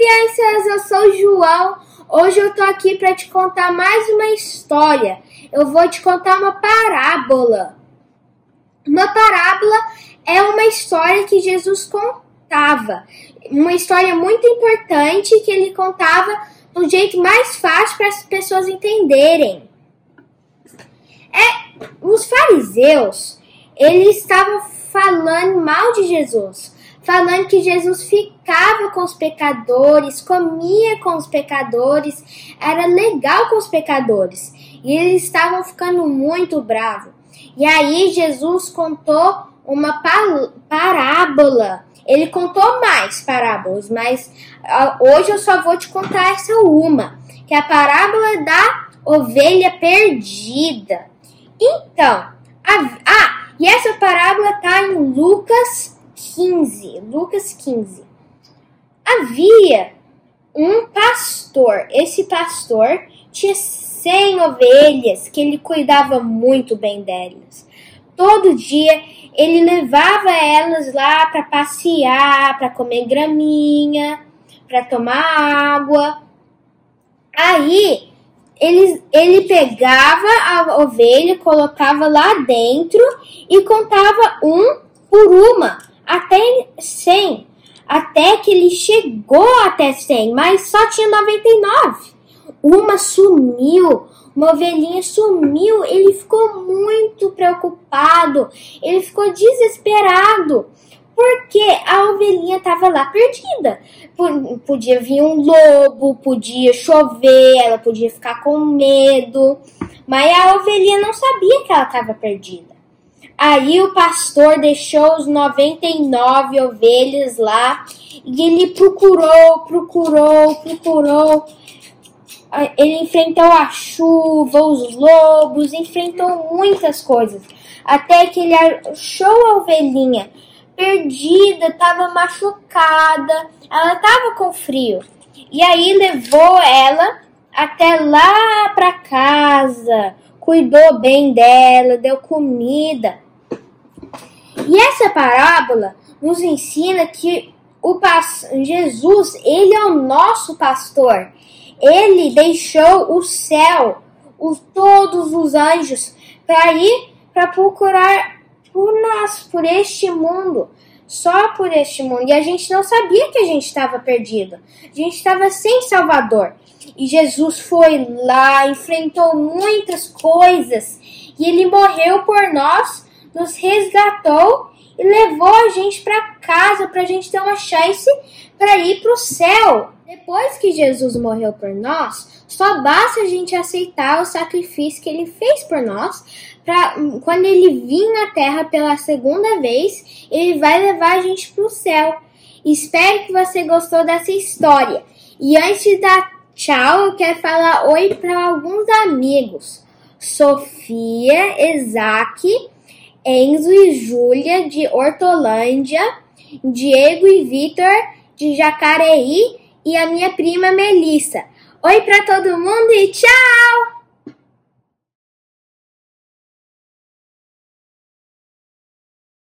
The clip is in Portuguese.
crianças, eu sou o João. Hoje eu tô aqui para te contar mais uma história. Eu vou te contar uma parábola. Uma parábola é uma história que Jesus contava. Uma história muito importante que ele contava do jeito mais fácil para as pessoas entenderem. É, os fariseus, eles estavam falando mal de Jesus falando que Jesus ficava com os pecadores, comia com os pecadores, era legal com os pecadores. E eles estavam ficando muito bravos. E aí Jesus contou uma parábola. Ele contou mais parábolas, mas hoje eu só vou te contar essa uma, que é a parábola da ovelha perdida. Então, a, ah, e essa parábola está em Lucas 15, Lucas 15. Havia um pastor. Esse pastor tinha 100 ovelhas que ele cuidava muito bem delas. Todo dia ele levava elas lá para passear, para comer graminha, para tomar água. Aí ele, ele pegava a ovelha, colocava lá dentro e contava um por uma até 100, até que ele chegou até 100, mas só tinha 99. Uma sumiu, uma ovelhinha sumiu, ele ficou muito preocupado, ele ficou desesperado, porque a ovelhinha estava lá perdida. Podia vir um lobo, podia chover, ela podia ficar com medo, mas a ovelhinha não sabia que ela estava perdida. Aí o pastor deixou os 99 ovelhas lá e ele procurou, procurou, procurou. Ele enfrentou a chuva, os lobos, enfrentou muitas coisas. Até que ele achou a ovelhinha perdida, estava machucada, ela estava com frio. E aí levou ela até lá para casa, cuidou bem dela, deu comida. E essa parábola nos ensina que o Jesus, ele é o nosso pastor. Ele deixou o céu, os, todos os anjos, para ir para procurar por nós, por este mundo, só por este mundo. E a gente não sabia que a gente estava perdido. A gente estava sem Salvador. E Jesus foi lá, enfrentou muitas coisas e ele morreu por nós nos resgatou e levou a gente para casa para a gente ter uma chance para ir para o céu. Depois que Jesus morreu por nós, só basta a gente aceitar o sacrifício que ele fez por nós. Pra, quando ele vir na terra pela segunda vez, ele vai levar a gente para o céu. Espero que você gostou dessa história. E antes de dar tchau, eu quero falar oi para alguns amigos. Sofia, Isaac, Enzo e Júlia de Hortolândia, Diego e Vitor de Jacareí e a minha prima Melissa. Oi para todo mundo e tchau!